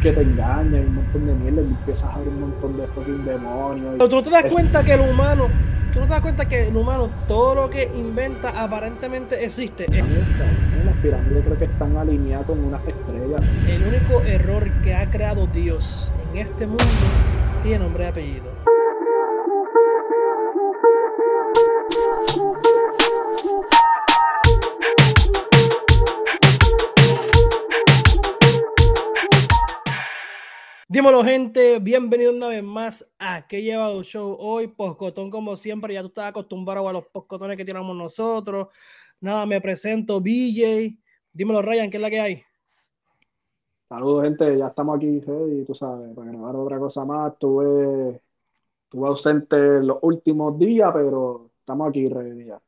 que te engañan, un montón de mierda, y empiezas a ver un montón de fucking demonios. Pero tú te das cuenta que el humano, tú no te das cuenta que el humano, todo lo que inventa aparentemente existe. Las pirámides creo que están alineadas con unas estrellas. El único error que ha creado Dios en este mundo tiene nombre y apellido. Dímelo gente, bienvenido una vez más a Que Llevado Show. Hoy poscotón como siempre, ya tú estás acostumbrado a los poscotones que tiramos nosotros. Nada, me presento, BJ. Dímelo Ryan, ¿qué es la que hay? Saludos gente, ya estamos aquí y tú sabes, para grabar otra cosa más. Estuve, estuve ausente los últimos días, pero estamos aquí ready ya.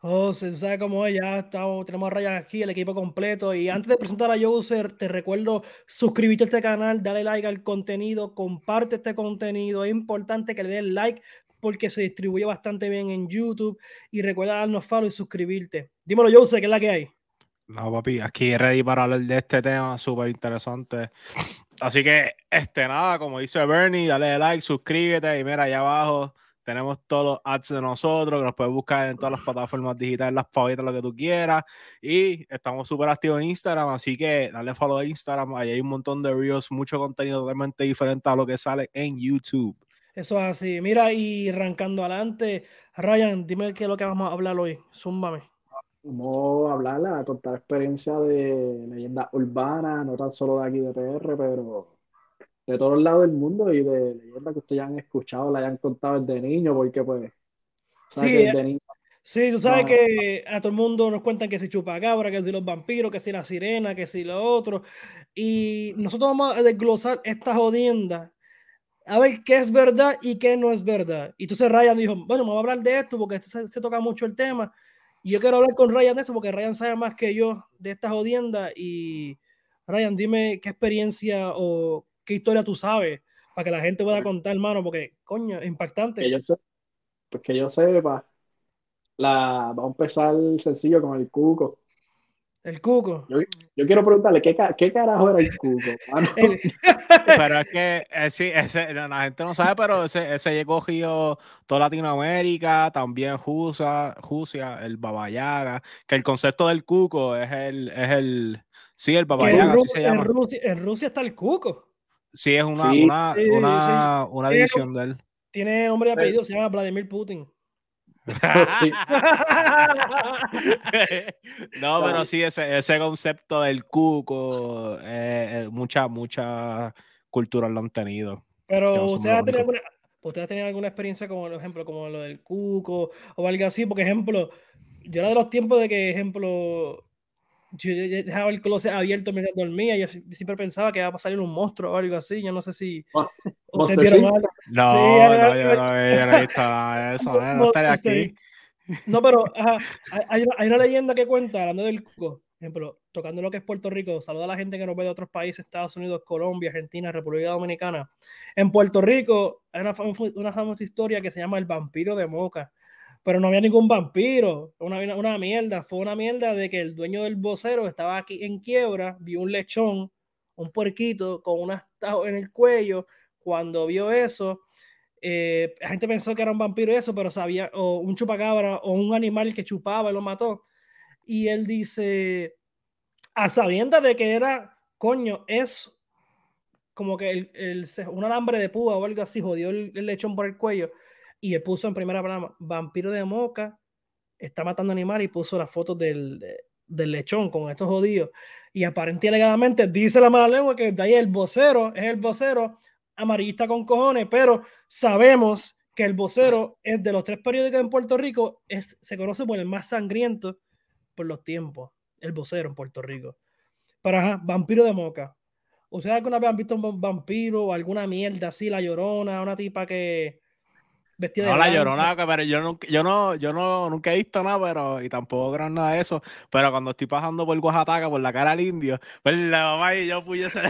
Oh, se sabe cómo es, ya estamos, tenemos a Ryan aquí, el equipo completo. Y antes de presentar a User, te recuerdo suscribirte a este canal, dale like al contenido, comparte este contenido. Es importante que le des like porque se distribuye bastante bien en YouTube. Y recuerda darnos follow y suscribirte. Dímelo, User, ¿qué es la que hay? No, papi, aquí ready para hablar de este tema súper interesante. Así que, este, nada, como dice Bernie, dale like, suscríbete y mira, allá abajo tenemos todos los ads de nosotros, que nos puedes buscar en todas las plataformas digitales, las favoritas, lo que tú quieras. Y estamos súper activos en Instagram, así que dale follow a Instagram. Ahí hay un montón de reels, mucho contenido totalmente diferente a lo que sale en YouTube. Eso es así. Mira, y arrancando adelante, Ryan, dime qué es lo que vamos a hablar hoy. Zúmbame. Vamos a hablar, a contar experiencia de leyenda urbana, no tan solo de aquí de PR, pero de todos lados del mundo y de leyendas que ustedes ya han escuchado, la hayan contado desde niño, porque pues. Sí, eh, sí, tú sabes que a todo el mundo nos cuentan que si chupacabra, que si los vampiros, que si la sirena, que si lo otro. Y nosotros vamos a desglosar esta jodienda a ver qué es verdad y qué no es verdad. Y entonces Ryan dijo, bueno, vamos a hablar de esto porque esto se, toca mucho el tema. Y yo quiero hablar con Ryan de eso porque Ryan sabe más que yo de esta jodienda. Y Ryan, dime qué experiencia o qué historia tú sabes para que la gente pueda contar, hermano, porque, coño, impactante. Que yo sé, pues que yo sepa, la, vamos a empezar sencillo con el cuco. El cuco. Yo, quiero preguntarle, ¿qué, ¿qué, carajo era el cuco? pero es que eh, sí, ese, la gente no sabe, pero ese, ese llegó toda Latinoamérica, también Rusia, Rusia, el Babayaga, que el concepto del cuco es el, es el sí, el Babayaga, así se llama. en Rusia está el cuco. Sí, es una, una, una, una edición de él. Tiene nombre y apellido, se llama Vladimir Putin. no, pero sí, ese, ese concepto del cuco, eh, eh, mucha, mucha cultura lo han tenido. Pero usted ha, tenido alguna, usted ha tenido alguna experiencia como, por ejemplo, como lo del cuco o algo así, porque ejemplo, yo era de los tiempos de que, ejemplo, yo, dejaba el closet abierto mientras dormía. Yo siempre pensaba que iba a salir un monstruo o algo así. Yo no sé si. ¿Ustedes vieron algo? No, sí, no, yo, no, yo no he visto nada de eso. No, estaré aquí. No, pero hay, hay, una leyenda que cuenta, hablando del cuco, ejemplo, tocando lo que es Puerto Rico, saluda a la gente que nos ve de otros países, Estados Unidos, Colombia, Argentina, República Dominicana. En Puerto Rico hay una, una famosa historia que se llama El vampiro de Moca pero no había ningún vampiro, una, una mierda, fue una mierda de que el dueño del vocero estaba aquí en quiebra, vio un lechón, un puerquito con un astajo en el cuello, cuando vio eso, eh, la gente pensó que era un vampiro eso, pero sabía, o un chupacabra, o un animal que chupaba y lo mató, y él dice, a sabiendas de que era, coño, es como que el, un alambre de púa o algo así jodió el lechón por el cuello, y él puso en primera palabra vampiro de moca, está matando animales y puso las fotos del, del lechón con estos jodidos. Y aparentemente alegadamente dice la mala lengua que de ahí el vocero es el vocero amarillista con cojones, pero sabemos que el vocero es de los tres periódicos en Puerto Rico, es, se conoce por el más sangriento por los tiempos, el vocero en Puerto Rico. Pero ajá, vampiro de moca. ¿Ustedes alguna vez han visto un vampiro o alguna mierda así, la llorona, una tipa que, no, la llorona, pero yo nunca, yo no, yo no, nunca he visto nada, pero, y tampoco creo nada de eso. Pero cuando estoy pasando por Oaxaca, por la cara al indio, pues la mamá y yo pudiese.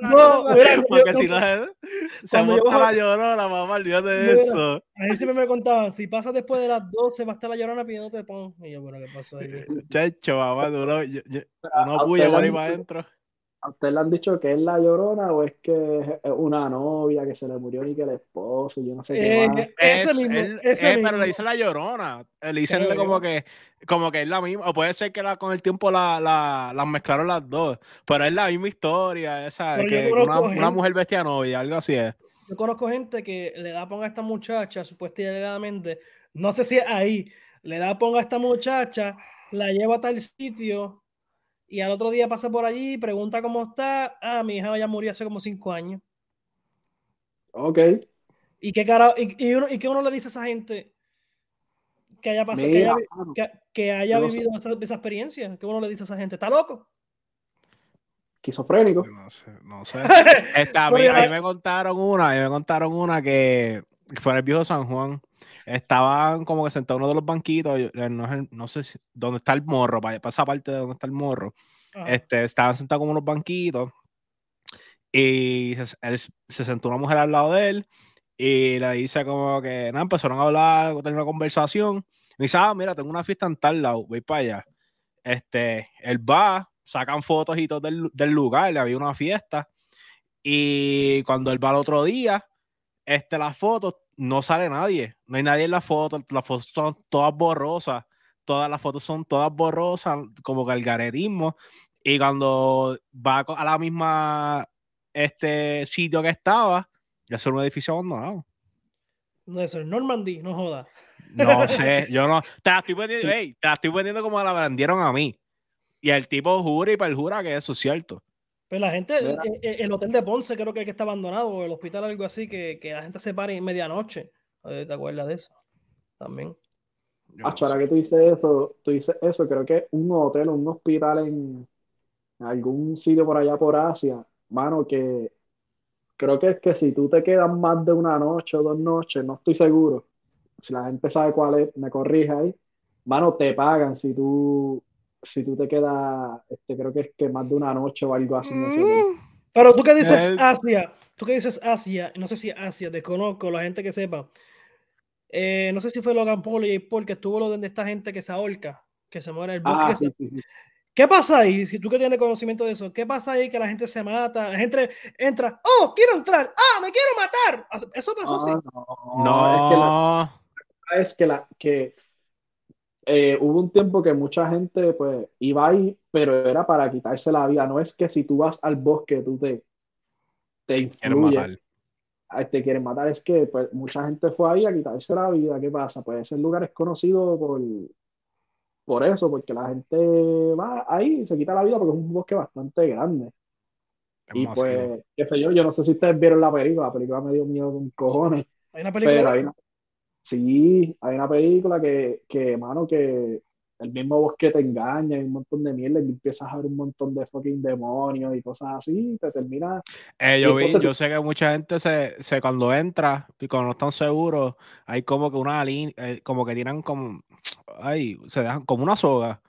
No, no, porque si no se monta la llorona, mamá, olvídate de eso. A mí siempre me contaban, si pasas después de las 12, va a estar la llorona pidiéndote pon. Y yo, bueno, ¿qué pasó ahí? Chacho, mamá, duro, yo, yo, no puya por ahí para adentro. ¿A usted le han dicho que es la llorona o es que es una novia que se le murió y que el esposo, yo no sé qué Eh, más? ese Es- mismo, él- ese eh, pero le dicen la llorona. Eh, Le dicen Creo como yo. que, como que es la misma. O puede ser que la, con el tiempo la, la, las mezclaron las dos. Pero es la misma historia. Esa, que conozco una, mujer bestia novia, algo así es. Yo conozco gente que le da pon a esta muchacha, supuestamente, no sé si es ahí, le da pon a esta muchacha, la lleva a tal sitio y al otro día pasa por allí, pregunta cómo está. Ah, mi hija ya murió hace como cinco años. Ok, ¿Y qué, cara, y, y uno, y qué uno le dice a esa gente que haya pasado, que haya, que, que haya vivido esa, esa experiencia? ¿Qué uno le dice a esa gente? ¿Está loco? esquizofrénico. No sé, no sé. Esta, a, mí, a me contaron una, a mí me contaron una que, que fue en el viejo San Juan. Estaban como que sentados en uno de los banquitos, eh, no, no sé si, dónde está el morro, para, para esa parte de donde está el morro. Ajá. Este, estaban sentados como unos banquitos y se, él- se sentó una mujer al lado de él y le dice como que, nada, empezaron a hablar, a tener una conversación. Me dice, ah, mira, tengo una fiesta en tal lado, voy para allá. Este, él va, sacan fotos y todo del, del lugar, le había una fiesta. Y cuando él va al otro día, este, las fotos, no sale nadie. No hay nadie en las fotos. Las fotos son todas borrosas. Todas las fotos son todas borrosas, como que el garetismo. Y cuando va a la misma este sitio que estaba, ya es un edificio abandonado. No, eso es Normandy, no joda. No sé, yo no. Te la estoy vendiendo, ey, te la estoy vendiendo como la vendieron a mí. Y el tipo jura y perjura que eso es cierto. Pero la gente, el, hotel de Ponce creo que, es que está abandonado, o el hospital algo así, que, que la gente se para en medianoche. ¿Te acuerdas de eso? También. No sé. ahora que tú dices eso, tú dices eso, creo que un hotel o un hospital en, en algún sitio por allá por Asia, mano, que creo que es que si tú te quedas más de una noche o dos noches, no estoy seguro, si la gente sabe cuál es, me corrige ahí, mano, te pagan si tú, si tú te quedas, este, creo que es que más de una noche o algo así ese hotel. Mm, Pero tú que dices Eh. Asia, tú que dices Asia, no sé si Asia, desconozco, la gente que sepa. Eh, no sé si fue Logan Paul y Paul que estuvo lo de esta gente que se ahorca, que se muere el bosque. Ah, que se- sí, sí, sí. ¿Qué pasa ahí? Si tú que tienes conocimiento de eso, ¿qué pasa ahí que la gente se mata? La gente entra, oh, quiero entrar, ah, me quiero matar. Eso pasó así. Ah, no, es que la, No. es que la que eh, hubo un tiempo que mucha gente pues iba ahí, pero era para quitarse la vida. No es que si tú vas al bosque tú te, te Quieren influye, matar. ah, te quieren matar. Es que pues mucha gente fue ahí a quitarse la vida. ¿Qué pasa? Pues ese lugar es conocido por, por eso, porque la gente va ahí y se quita la vida porque es un bosque bastante grande. Y pues, qué sé yo, yo no sé si ustedes vieron la película, la película me dio miedo con cojones. Hay una película. Pero hay una, sí, hay una película que, que, mano, que el mismo bosque te engaña y un montón de mierda y empiezas a ver un montón de fucking demonios y cosas así, y te termina. Eh, yo vi, yo sé que mucha gente se, se cuando entra y cuando no están seguros, hay como que una línea, eh, como que tiran como, ay, se dejan como una soga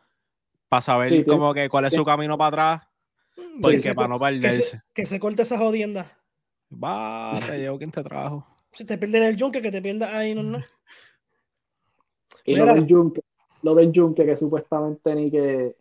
para saber Sí, como que cuál es su camino para atrás, que porque se, para no que, se, perderse. que se corte esa jodienda. Va, te llevo quien te trajo. Si te pierden el yunque, que te pierdas ahí, no, no. Y Mira. lo del yunque, lo del yunque que supuestamente ni que.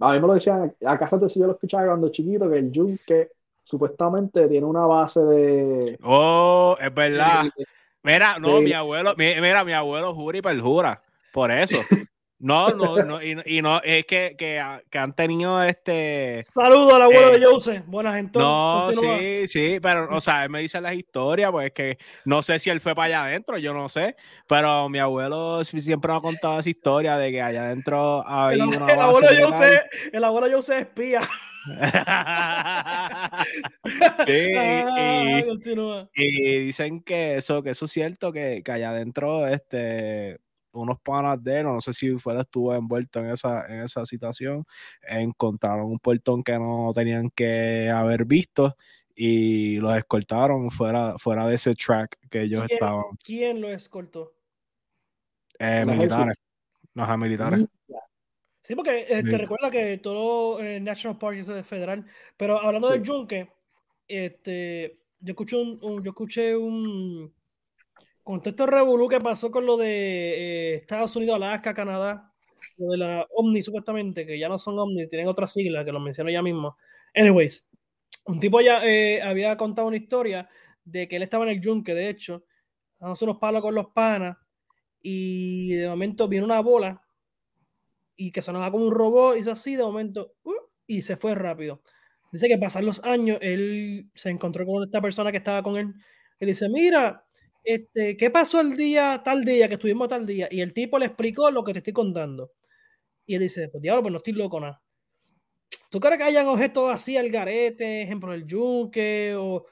A mí me lo decían, acá de yo lo escuchaba cuando chiquito, que el yunque supuestamente tiene una base de. Oh, es verdad. de- Mira, no, Sí. mi abuelo, mi- mira, mi abuelo jura y perjura. Por eso. No, no, no, y, y no, es que, que, que han tenido este. Saludos al abuelo Eh, de Jose. Buenas gente. No, sí, sí, pero, o sea, él me dice las historias, pues es que no sé si él fue para allá adentro, yo no sé, pero mi abuelo siempre me ha contado esa historia de que allá adentro El, había ab- una el abuelo base de militar. Jose, el abuelo de Jose es espía. Sí, Ah, y, y dicen que eso, que eso es cierto, que, que allá adentro, este, unos panas de él, no sé si fuera estuvo envuelto en esa, en esa situación, encontraron un portón que no tenían que haber visto y los escoltaron fuera, fuera de ese track que ellos ¿Quién? estaban, ¿Quién lo escoltó? eh, militares, ajá, militares. Sí, porque eh, Sí. te recuerda que todo eh, National Park es federal. Pero hablando del Sí. yunque, este, yo escuché un, un- yo escuché un contexto revolú que pasó con lo de eh, Estados Unidos, Alaska, Canadá, lo de la Omni supuestamente, que ya no son Omni, tienen otra sigla que lo menciono ya mismo. Anyways, un tipo ya eh, había contado una historia de que él estaba en el yunque, de hecho, dándose unos palos con los panas, y de momento viene una bola y que sonaba como un robot, hizo así, de momento, uh, y se fue rápido. Dice que pasan los años, él se encontró con esta persona que estaba con él, y dice, mira, este, ¿qué pasó el día, tal día, que estuvimos tal día? Y el tipo le explicó lo que te estoy contando. Y él dice, pues diablo, pues no estoy loco nada. ¿Tú crees que hayan objetos así al garete, ejemplo, el yunque, o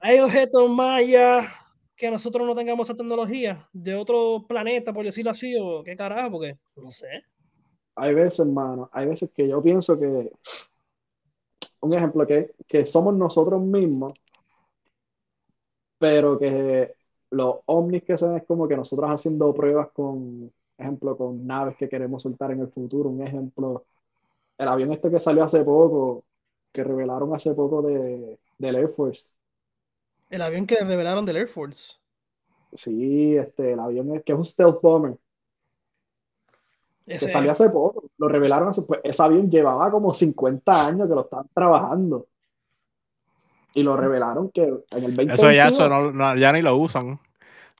hay objetos mayas que nosotros no tengamos esa tecnología de otro planeta, por decirlo así, o qué carajo, porque no sé. Hay veces, hermano, hay veces que yo pienso que, un ejemplo, que, que somos nosotros mismos, pero que los ovnis que son es como que nosotros haciendo pruebas con, ejemplo, con naves que queremos soltar en el futuro, un ejemplo, el avión este que salió hace poco, que revelaron hace poco de, del Air Force, El avión que revelaron del Air Force. Sí, este, el avión es que es un stealth bomber, que Ese, salió hace poco, lo revelaron hace, pues ese avión llevaba como 50 años que lo estaban trabajando y lo revelaron que en el 2021, Eso ya, eso no, no- ya ni lo usan.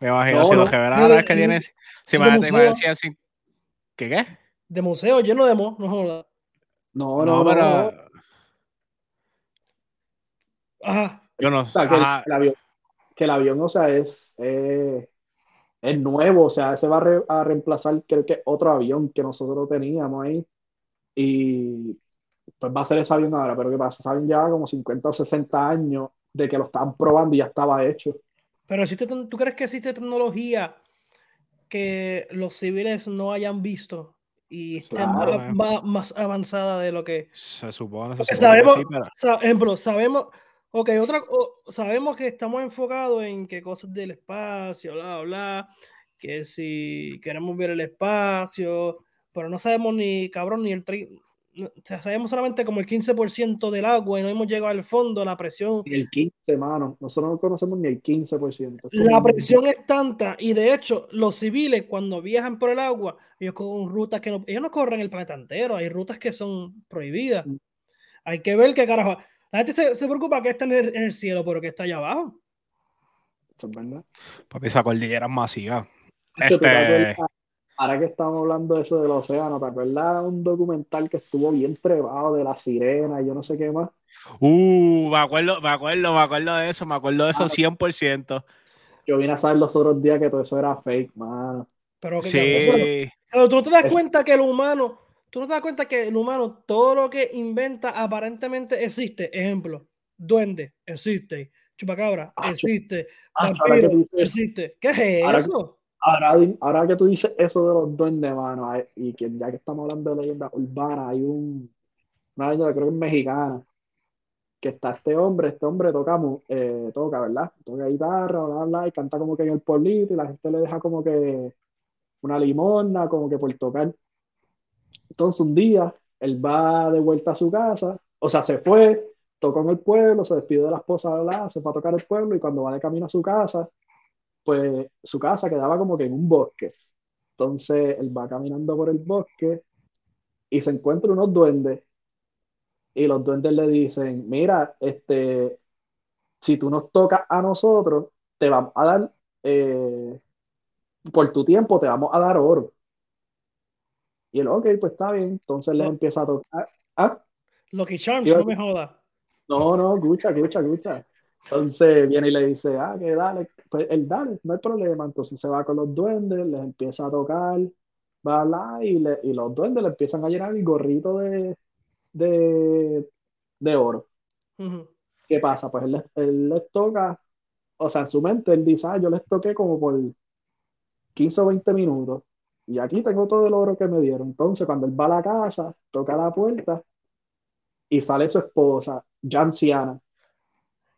Me imagino No, si lo No, es que tiene. Si sí, me. ¿Qué qué? de museo lleno de mo, no no, no, No, no, pero. no. Ajá. Yo no O sea, que el, ajá, el avión, que el avión, o sea, es, eh, es nuevo, o sea, se va a, re- a reemplazar, creo que otro avión que nosotros teníamos ahí, y pues va a ser ese avión ahora, pero ¿qué pasa? Avión lleva como 50 o 60 años de que lo estaban probando y ya estaba hecho. Pero existe, ¿tú crees que existe tecnología que los civiles no hayan visto y esté Claro. más, más- más avanzada de lo que se supone, se que sabemos, sí, pero. sa- ejemplo, sabemos, ok, otra, o- sabemos que estamos enfocados en que cosas del espacio, bla, bla, que si queremos ver el espacio, pero no sabemos ni, cabrón, ni el, tri- sabemos solamente como el 15% del agua y no hemos llegado al fondo, la presión, Ni el 15, mano. Nosotros no conocemos ni el 15%. Es como la presión es tanta y de hecho los civiles cuando viajan por el agua, ellos con rutas que no, ellos no corren el planeta entero, hay rutas que son prohibidas. Mm. Hay que ver qué carajo. La gente se, se preocupa que está en el, en el cielo, pero que está allá abajo. Eso es verdad. Papi, esa cordillera es masiva. Este. Ahora que estamos hablando de eso del océano, ¿te acuerdas un documental que estuvo bien trebado de la sirena y yo no sé qué más? Uh, me acuerdo, me acuerdo, me acuerdo de eso, me acuerdo de eso Ah. 100%. Yo vine a saber los otros días que todo eso era fake, mano. Pero, que, Sí. pero tú no te das Es- cuenta que el humano, tú no te das cuenta que el humano, todo lo que inventa aparentemente existe. Ejemplo, duende, existe. Chupacabra, Ah, existe. ah, Vampiro, existe. ¿Qué es ahora- eso? Ahora, ahora que tú dices eso de los duendes, mano, y que ya que estamos hablando de leyendas urbanas, hay un, una leyenda, creo que es mexicana, que está este hombre, este hombre toca, eh, toca, ¿verdad? Toca guitarra, bla, bla, y canta como que en el pueblito y la gente le deja como que una limosna, como que por tocar. Entonces un día él va de vuelta a su casa, o sea, se fue, tocó en el pueblo, se despidió de la esposa, bla, bla, se fue a tocar el pueblo y cuando va de camino a su casa, pues su casa quedaba como que en un bosque. Entonces él va caminando por el bosque y se encuentra unos duendes y los duendes le dicen, mira, este, si tú nos tocas a nosotros, te vamos a dar, eh, por tu tiempo te vamos a dar oro. Y él, ok, pues está bien. Entonces le No. empieza a tocar. Ah, Lucky Charms, Yo- no me joda. no, no, escucha, escucha, escucha. Entonces viene y le dice, ah, que dale, pues él dale, no hay problema. Entonces se va con los duendes, les empieza a tocar, va la y, le- y los duendes le empiezan a llenar el gorrito de, de, de oro. ¿Qué pasa? Pues él, les- él les toca, o sea, en su mente él dice, ah, yo les toqué como por 15 o 20 minutos y aquí tengo todo el oro que me dieron. Entonces cuando él va a la casa, toca la puerta y sale su esposa, ya anciana,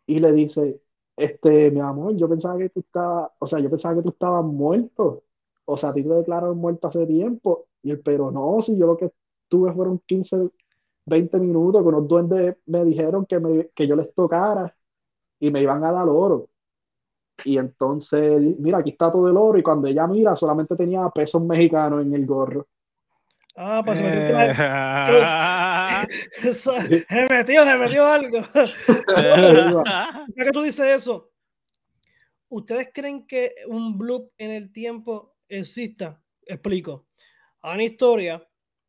y le dice, este, mi amor, yo pensaba que tú estabas, o sea, yo pensaba que tú estabas muerto, o sea, a ti te declararon muerto hace tiempo, y él, pero no, si yo lo que tuve fueron 15, 20 minutos, que unos duendes me dijeron que, me, que yo les tocara y me iban a dar oro. Y entonces, mira, aquí está todo el oro, y cuando ella mira, solamente tenía pesos mexicanos en el gorro. Ah, pues se metió, Eso- se metió, se metió algo. Ya que tú dices eso, ¿ustedes creen que un bloop en el tiempo exista? Explico. Hay una historia,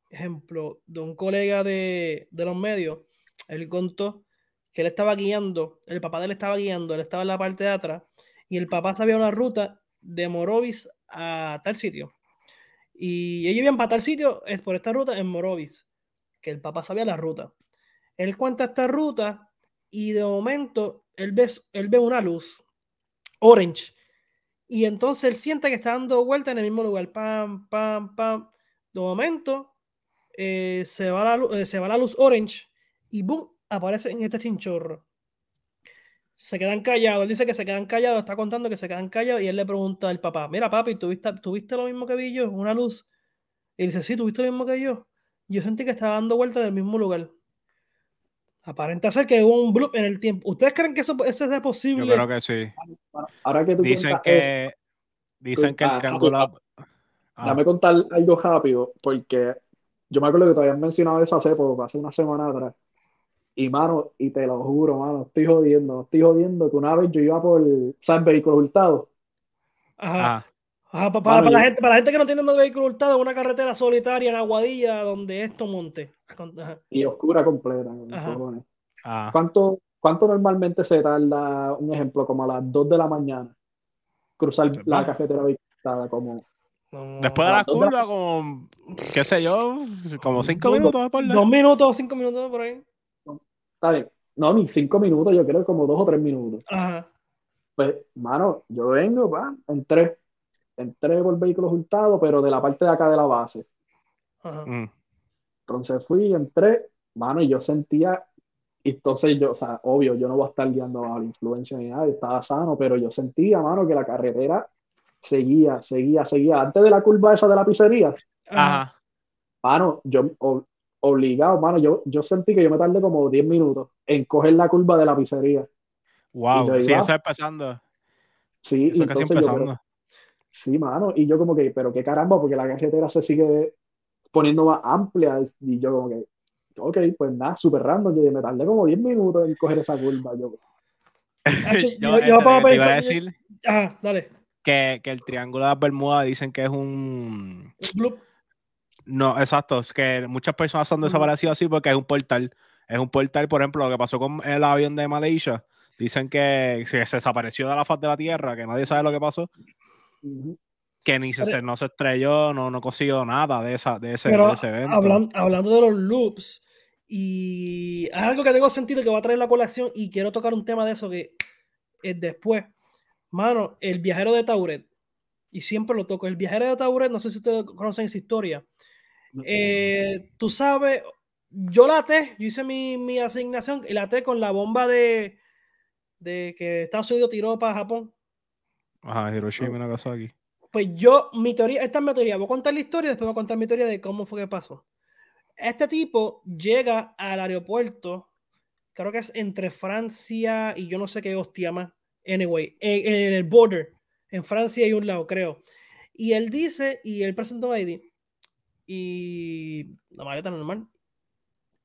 ejemplo, de un colega de, de los medios. Él contó que él estaba guiando, el papá de él estaba guiando, él estaba en la parte de atrás y el papá sabía una ruta de Morovis a tal sitio. Y ellos iban para tal sitio, es por esta ruta en Morovis, que el papá sabía la ruta. Él cuenta esta ruta y de momento él ve, él ve una luz orange y entonces él siente que está dando vuelta en el mismo lugar, pam, pam, pam. De momento eh, se, va la, eh, se va la luz orange y boom, aparece en este chinchorro. Se quedan callados, él dice que se quedan callados, está contando que se quedan callados y él le pregunta al papá, mira papi, ¿tuviste, ¿tuviste lo mismo que vi yo? Una luz. Y él dice, sí, ¿tuviste lo mismo que yo? Yo sentí que estaba dando vuelta en el mismo lugar. Aparenta ser que hubo un bloop en el tiempo. ¿Ustedes creen que eso, eso sea posible? Yo creo que sí. Ahora que tú Dicen eso, que, dicen que el Ah, triángulo. Ah, Dame contar algo rápido, porque yo me acuerdo que te habían mencionado eso hace poco, hace una semana atrás. Y mano, y te lo juro, mano, estoy jodiendo, no estoy jodiendo, que una vez yo iba por, ¿sabes? Vehículos hurtados. Ajá. ah, Ajá, pa- para, Mano, para la gente, para la gente que no tiene nada de vehículo hurtado, una carretera solitaria en Aguadilla donde esto monte. Ajá. y oscura completa. con Ajá. ah. ¿Cuánto, cuánto normalmente se tarda, un ejemplo, como a las 2 de la mañana, cruzar Se la va. carretera hurtada? Como, Después de la curva, como, qué sé yo, como cinco Dos- minutos por Dos minutos, cinco minutos por ahí. Está bien, no, ni 5 minutos, yo creo como 2 o 3 minutos. Ajá. Pues, mano, yo vengo, va, entré, entré por vehículos hurtados, pero de la parte de acá de la base. Ajá. Mm. Entonces fui, entré, mano, y yo sentía, y entonces yo, o sea, obvio, yo no voy a estar guiando bajo la influencia ni nada, yo estaba sano, pero yo sentía, mano, que la carretera seguía, seguía, seguía. Antes de la curva esa de la pizzería, Ajá. Mano, yo obligado, mano, yo, yo sentí que yo me tardé como 10 minutos en coger la curva de la pizzería. Wow. yo Sí, eso es empezando. Sí, y Eso es casi entonces yo, pero- empezando. Sí, mano, y yo como que, pero qué caramba, porque la carretera se sigue poniendo más amplia y yo como que, ok, pues nada, súper random, yo me tardé como 10 minutos en coger esa curva, yo, Yo, yo, este, te iba a pensar. decir Ajá, dale. que, que el triángulo de las Bermudas dicen que es un. Bloop. No, exacto. Es que muchas personas han desaparecido así porque es un portal. Es un portal, por ejemplo, lo que pasó con el avión de Malaysia. Dicen que se, desapareció de la faz de la Tierra, que nadie sabe lo que pasó, que ni se, Pero- no se estrelló, no, no consiguió nada de, esa, de, ese, de Pero ese evento. hablan- hablando de los loops, y es algo que tengo sentido que va a traer la colación y quiero tocar un tema de eso que es después. Mano, el viajero de Tauret, y siempre lo toco, el viajero de Tauret, no sé si ustedes conocen esa historia. Eh, tú sabes, yo la até, yo hice mi, mi asignación y la até con la bomba de, de que Estados Unidos tiró para Japón. Ajá, Hiroshima y Nagasaki. Pues yo, mi teoría, esta es mi teoría. Voy a contar la historia, después voy a contar mi teoría de cómo fue que pasó. Este tipo llega al aeropuerto, creo que es entre Francia y yo no sé qué hostia más. Anyway, en, en el border, en Francia hay un lado, creo. Y él dice, y él presentó ID, y la maleta normal.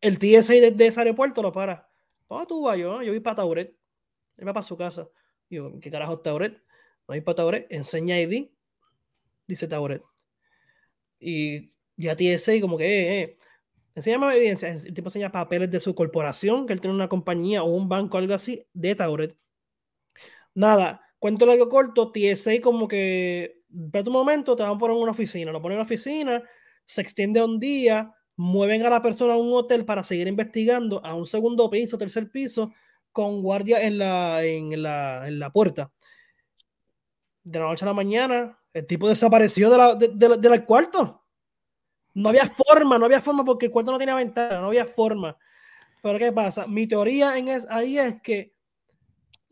El TSA de, ese aeropuerto lo para. ¿Dónde tú vas? Yo, yo voy para Tauret. Él va para su casa. Digo, ¿qué carajo es Tauret? No hay para Tauret. Enseña ID. Dice Tauret. Y ya TSA como que, eh, eh. Enséñame evidencia. El tipo enseña papeles de su corporación, que él tiene una compañía o un banco, algo así, de Tauret. Nada, cuento largo corto, TSA como que, espera un momento, te van a poner en una oficina, lo ponen en una oficina, se extiende un día, mueven a la persona a un hotel para seguir investigando a un segundo piso, tercer piso, con guardia en la, en la, en la puerta. De la noche a la mañana, el tipo desapareció de la, de- de del cuarto. No había forma, no había forma porque el cuarto no tenía ventana, no había forma. Pero ¿qué pasa? Mi teoría en es, ahí es que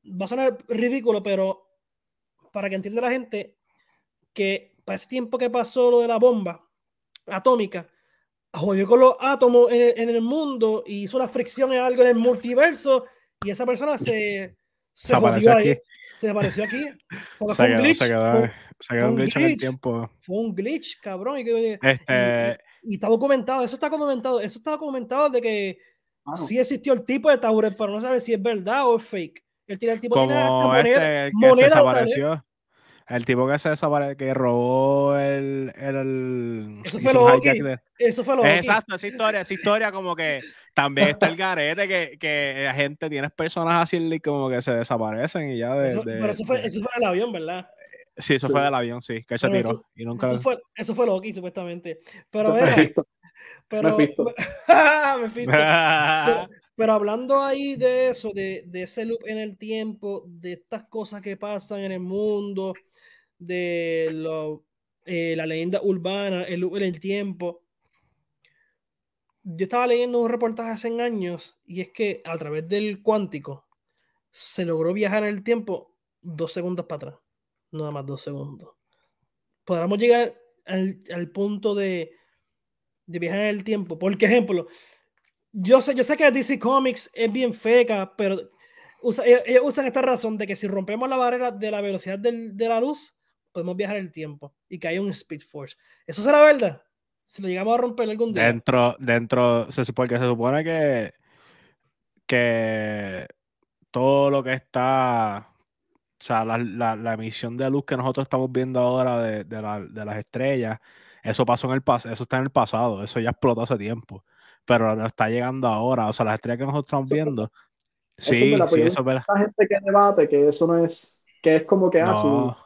va a sonar ridículo, pero para que entienda la gente que para ese tiempo que pasó lo de la bomba atómica, jodió con los átomos en el, en el mundo y hizo una fricción en algo en el multiverso y esa persona se, se Se apareció ahí, aquí. se apareció aquí. Se fue un quedó, glitch, se quedó, fue, se quedó un un glitch en el glitch. tiempo. fue un glitch, cabrón. Y, que- Este, Y está documentado, eso está documentado, eso está documentado de que Mano, sí existió el tipo de Tauret, pero no sabe si es verdad o es fake. El, el tipo tiene Como moneda- este, el que se moneda desapareció. El tipo que se desapareció, que robó el. el, el Eso fue hijack de- Eso fue lo que Exacto, esa historia, esa historia como que también está el garete que, que la gente, tienes personas así y como que se desaparecen y ya de... Eso- de- pero eso fue, de- eso fue en el avión, ¿verdad? Sí, eso fue del avión, sí, que se tiró eso- y nunca... Eso fue, eso fue Loki, supuestamente. Pero, era, pero, Mephisto. Mephisto. Pero, pero hablando ahí de eso, de, de ese loop en el tiempo, de estas cosas que pasan en el mundo, de lo, eh, la leyenda urbana, el loop en el tiempo. Yo estaba leyendo un reportaje hace años y es que a través del cuántico se logró viajar en el tiempo dos segundos para atrás, nada más dos segundos. Podríamos llegar al, al punto de, de viajar en el tiempo. Por ejemplo, yo sé, yo sé que DC Comics es bien feca, pero ellos, usan esta razón de que si rompemos la barrera de la velocidad del- de la luz, podemos viajar el tiempo y que hay un Speed Force. ¿Eso será verdad? Si lo llegamos a romper algún día. Dentro, dentro, se supone que se supone que, que todo lo que está, o sea, la, la- emisión de luz que nosotros estamos viendo ahora de, de de las estrellas, eso pasó en el pasado, eso está en el pasado, eso ya explotó hace tiempo, pero no está llegando ahora, o sea, las estrellas que nosotros estamos viendo, Eso sí, sí, eso es verdad. Hay gente que debate que eso no es, que es como que así. No,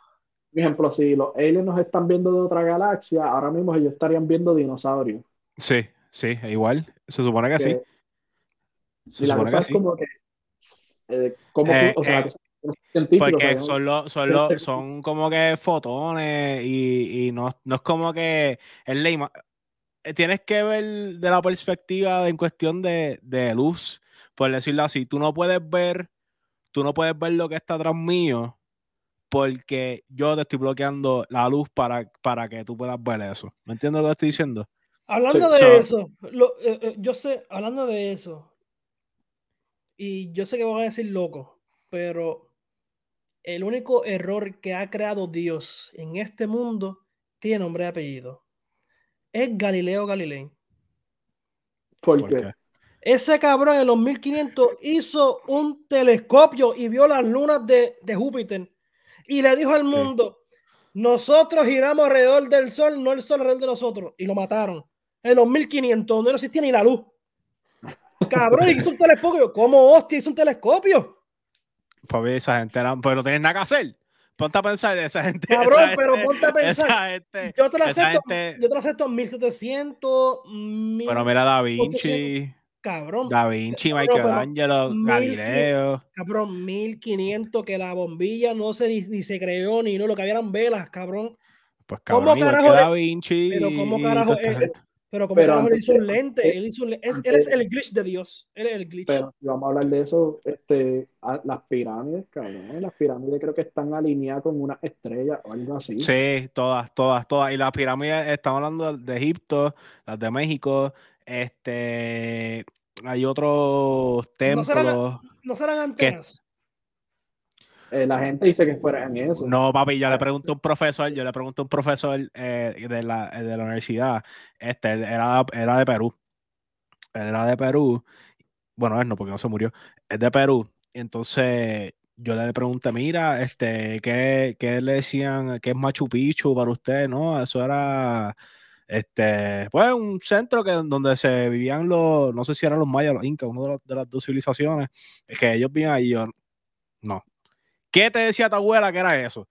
Por ejemplo, si los aliens nos están viendo de otra galaxia, ahora mismo ellos estarían viendo dinosaurios. sí, sí, igual, se supone que sí, Que- se y la cosa que es sí. como que, eh, como Eh, o sea, eh, que Porque pero- son, lo- son, lo- son como que fotones y, y no, no es como que es la Tienes que ver de la perspectiva de- en cuestión de, de luz, por decirlo así. Tú no puedes ver, tú no puedes ver lo que está atrás mío porque yo te estoy bloqueando la luz para, para que tú puedas ver eso. ¿Me entiendes lo que estoy diciendo? Hablando Sí, de so- eso, lo- eh, eh, yo sé, hablando de eso, y yo sé que van a decir loco, pero el único error que ha creado Dios en este mundo tiene nombre y apellido. Es Galileo Galilei. porque Porque, Ese cabrón en los 1500 hizo un telescopio y vio las lunas de, de Júpiter y le dijo al mundo, nosotros giramos alrededor del sol, no el sol alrededor de nosotros. Y lo mataron. En los 1500, donde no existía ni la luz. Cabrón, hizo un telescopio. ¿Cómo hostia hizo un telescopio? papi, esa gente era, pues no tienes nada que hacer. Ponte a pensar, esa gente. Cabrón, esa pero gente- ponte a pensar. Gente, Yo te lo acepto, gente- yo te lo acepto en 1700, Pero mira Da 1800, Vinci, cabrón. Da Vinci, Michelangelo, Galileo. Cabrón, 1500 que la bombilla no se ni, ni se creó ni no, lo que había eran velas, cabrón. Pues ¿Cómo cabrón, que carajo Da Vinci. pero cómo carajo es-. Pero como Pero carajo él antes hizo un lente, él, hizo un le- es- él antes- es el glitch de Dios. Él es el glitch. Pero si vamos a hablar de eso, este, a- las pirámides, cabrón, las pirámides creo que están alineadas con una estrella o algo así. Sí, todas, todas, todas. Y las pirámides, estamos hablando de Egipto, las de México. Este, hay otros No serán- templos. no serán antenas. Eh, la gente dice que fuera en eso. No, papi, yo le pregunté a un profesor, yo le pregunté a un profesor eh, de, la, de la universidad, este, era, era de Perú. Él era de Perú. Bueno, él no, porque no se murió. Es de Perú. Entonces yo le pregunté, mira, este, ¿qué, qué le decían? ¿Qué es Machu Picchu para usted? No, eso era, este, pues un centro que, donde se vivían los, no sé si eran los mayas los incas, una de, de las dos civilizaciones, es que ellos vivían ahí. Yo, no. ¿Qué te decía tu abuela que era eso?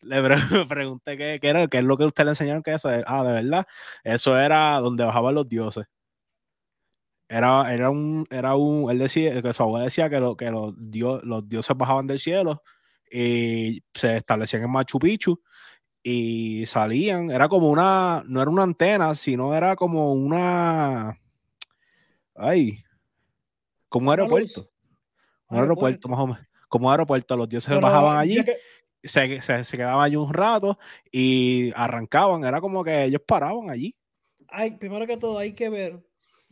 Le pre- pregunté qué, qué era, qué es lo que usted le enseñaron que eso. Ah, de verdad. Eso era donde bajaban los dioses. Era, era un, era un, él decía, que su abuela decía que, lo, que los, dios, los dioses bajaban del cielo y se establecían en Machu Picchu y salían, era como una, no era una antena, sino era como una, ay, como un aeropuerto. Un aeropuerto, más o menos. Como aeropuerto, los dioses bajaban allí, que- se, se, se quedaban allí un rato y arrancaban. Era como que ellos paraban allí. hay, primero que todo, hay que ver.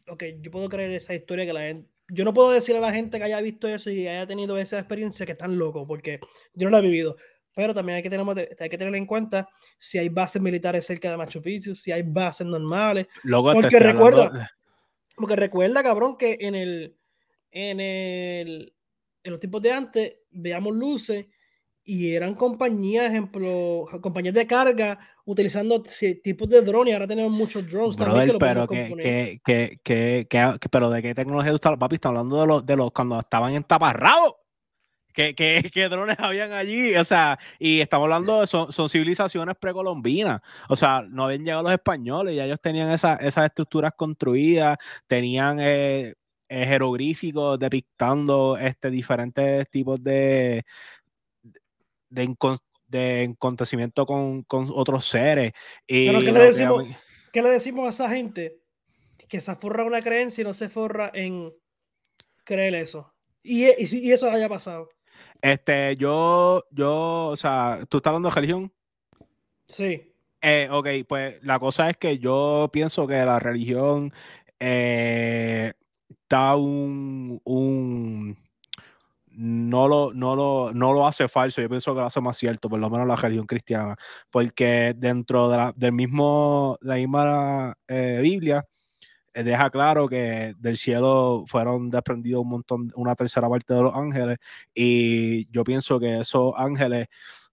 Ok, yo puedo creer esa historia que la gente. Yo no puedo decir a la gente que haya visto eso y haya tenido esa experiencia que están locos, porque yo no la he vivido. pero también hay que, tener, hay que tener en cuenta si hay bases militares cerca de Machu Picchu, si hay bases normales. porque recuerda, porque recuerda, cabrón, que en el, en el, en los tiempos de antes veamos luces y eran compañías, ejemplo, compañías de carga utilizando tipos de drones ahora tenemos muchos drones también que lo pero que, que, que, que, pero de qué tecnología está papi, está hablando de los, de los cuando estaban en taparrabo. ¿Qué, qué, drones habían allí? O sea, y estamos hablando de son, son, civilizaciones precolombinas. O sea, no habían llegado los españoles, ya ellos tenían esa, esas estructuras construidas, tenían eh, jeroglíficos depictando este, diferentes tipos de, de, de acontecimiento con, con, otros seres. Y Pero ¿qué le, decimos, ¿qué le decimos a esa gente? Que se forra una creencia y no se forra en creer eso. Y, y, y eso haya pasado. Este, yo, yo, o sea, ¿tú estás hablando de religión? Sí. Eh, ok, pues la cosa es que yo pienso que la religión eh, está un, un no lo, no, lo, no lo hace falso, yo pienso que lo hace más cierto, por lo menos la religión cristiana, porque dentro de la, del mismo, la misma eh, Biblia, eh, deja claro que del cielo fueron desprendidos un montón, una tercera parte de los ángeles, y yo pienso que esos ángeles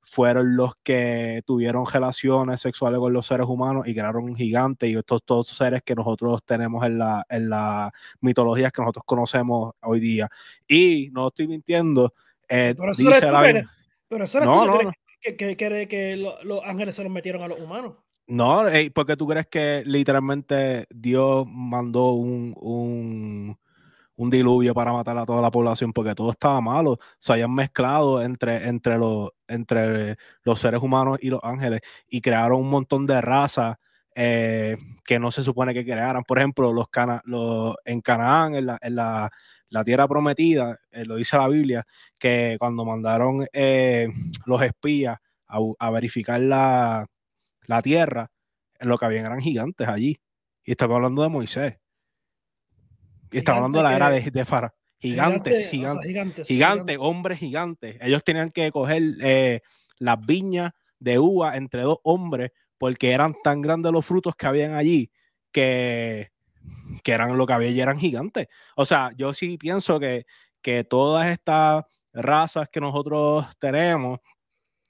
fueron los que tuvieron relaciones sexuales con los seres humanos y crearon un gigante y estos todos seres que nosotros tenemos en la, en la mitología que nosotros conocemos hoy día. Y no estoy mintiendo. Eh, pero eso dice la... pero eso no, no, que, que, que, que, los ángeles se los metieron a los humanos. No, porque tú crees que literalmente Dios mandó un, un, un, diluvio para matar a toda la población porque todo estaba malo. Se habían mezclado entre, entre, los, entre los seres humanos y los ángeles y crearon un montón de razas eh, que no se supone que crearan. Por ejemplo, los, cana los en Canaán, en la, en la, la tierra prometida, eh, lo dice la Biblia, que cuando mandaron eh, los espías a, a verificar la la tierra, lo que habían eran gigantes allí. Y estaba hablando de Moisés. Estaba hablando de la era de, de Fara. Gigantes, gigantes, gigantes, hombres gigantes. Ellos tenían que coger eh, las viñas de uva entre dos hombres porque eran tan grandes los frutos que habían allí que, que eran lo que había y eran gigantes. O sea, yo sí pienso que, que todas estas razas que nosotros tenemos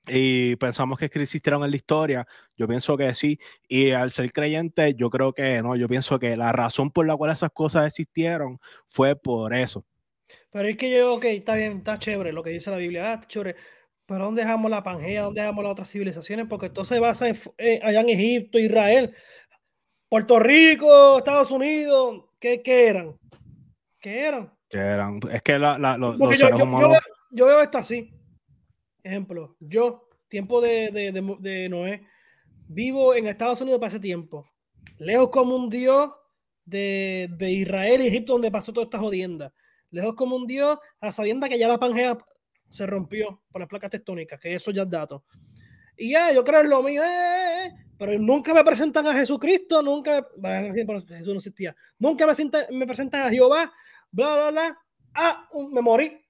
y pensamos que existieron en la historia, yo pienso que sí, y al ser creyente, yo creo que no, yo pienso que la razón por la cual esas cosas existieron fue por eso. Pero es que yo, ok, está bien, está chévere lo que dice la Biblia, ah, está chévere, pero ¿dónde dejamos la Pangea? ¿Dónde dejamos las otras civilizaciones? Porque todo se basa en, eh, allá en Egipto, Israel, Puerto Rico, Estados Unidos, ¿qué, qué eran? ¿Qué eran? ¿Qué eran? Es que la, la, los, yo veo esto así Ejemplo, yo, tiempo de, Noé, vivo en Estados Unidos para ese tiempo, lejos como un dios de, Israel y Egipto, donde pasó toda esta jodienda. Lejos como un dios, a sabienda que ya la Pangea se rompió por las placas tectónicas, que eso ya es dato. Y ya, yo creo en lo mío, eh, eh, eh, pero nunca me presentan a Jesucristo, nunca, Jesús no existía, nunca me, me presentan a Jehová, bla, bla, bla. Ah, me morí.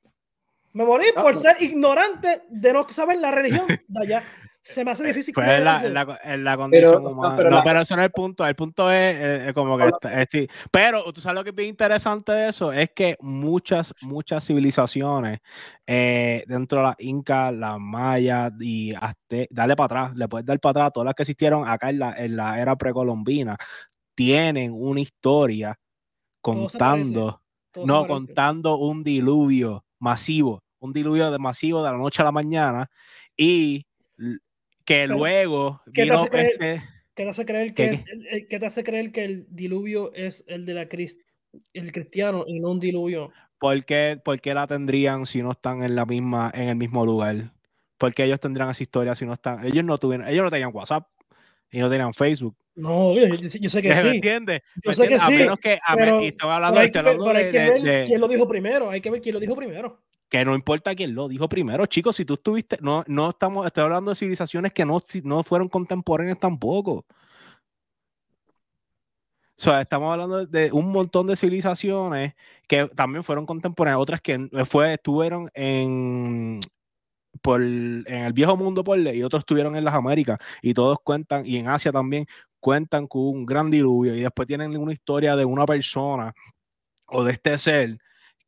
Me morí por ser ignorante de no saber la religión de allá. Se me hace difícil. Pues es la, la, condición humana. Pero, no, pero eso no es el punto. El punto es, como que. Pero tú sabes lo que es bien interesante de eso: es que muchas, muchas civilizaciones eh, dentro de la Inca, la Maya y hasta, dale para atrás, le puedes dar para atrás, todas las que existieron acá en la, en la era precolombina, tienen una historia contando, no, contando un diluvio masivo, un diluvio de masivo de la noche a la mañana y que luego ¿qué te, hace creer, este ¿qué te hace creer que, es, el, te hace creer que el diluvio es el de la el cristiano y no un diluvio? ¿Por qué, la tendrían si no están en la misma en el mismo lugar? Porque ellos tendrán esa historia si no están ellos no tuvieron ellos no tenían WhatsApp y no tenían Facebook. No, yo, yo sé que sí. ¿Me entiendes? Yo sé que sí. Menos que, a pero, y estoy hablando, hay que, ver, hay que ver quién lo dijo primero. Hay que ver quién lo dijo primero. Que no importa quién lo dijo primero, chicos. Si tú estuviste, no, no estamos, estoy hablando de civilizaciones que no, no fueron contemporáneas tampoco. O sea, estamos hablando de un montón de civilizaciones que también fueron contemporáneas, otras que fue, estuvieron en, por en el viejo mundo por y otros estuvieron en las Américas y todos cuentan y en Asia también cuentan con un gran diluvio y después tienen una historia de una persona o de este ser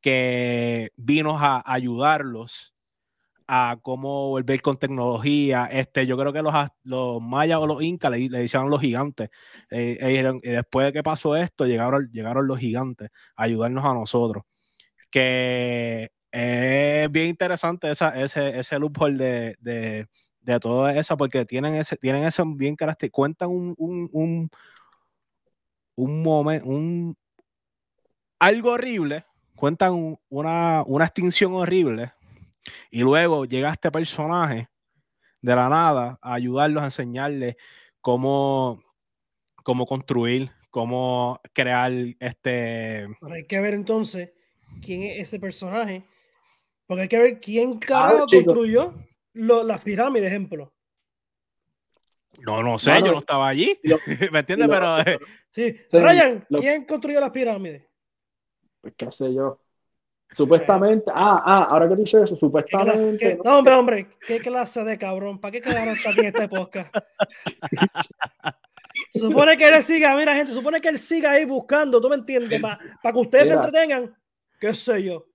que vino a ayudarlos a cómo volver con tecnología. Este, yo creo que los, los mayas o los incas le, le decían los gigantes. Eh, eh, y después de que pasó esto, llegaron, llegaron los gigantes a ayudarnos a nosotros. Que es bien interesante esa, ese, ese loophole de, de, de todo eso, porque tienen ese, tienen ese bien carácter, cuentan un, un, un, un momento, un algo horrible, cuentan una, una extinción horrible, y luego llega este personaje de la nada a ayudarlos a enseñarles cómo, cómo construir, cómo crear este. hay que ver entonces quién es ese personaje porque hay que ver quién carajo construyó las pirámides, ejemplo. No, no sé, yo no estaba allí. ¿Me entiendes? pero. Eh, sí, Ryan, ¿quién construyó las pirámides? Pues qué sé yo. Supuestamente, ah, ah, ahora que dice eso, supuestamente. no, hombre, hombre, qué clase de cabrón, ¿para qué carajo está aquí en este podcast? supone que él siga, mira, gente, supone que él siga ahí buscando, ¿tú me entiendes? Para que ustedes se entretengan, qué sé yo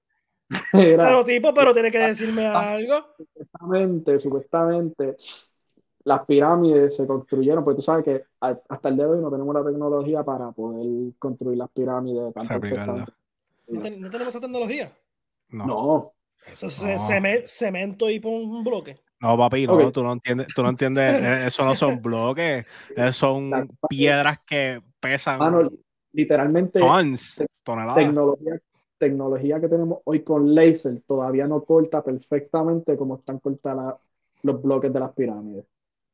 pero tipo, pero tiene que decirme algo. Supuestamente, supuestamente, las pirámides se construyeron, porque tú sabes que hasta el día de hoy no tenemos la tecnología para poder construir las pirámides. ¿No, tenemos esa tecnología? No. Eso es cemento y pon un bloque. No, papi, no, tú no entiendes, tú no entiendes, eh, eso no son bloques, son piedras que pesan. literalmente, toneladas. Tecnología, tecnología que tenemos hoy con láser todavía no corta perfectamente como están cortados los bloques de las pirámides.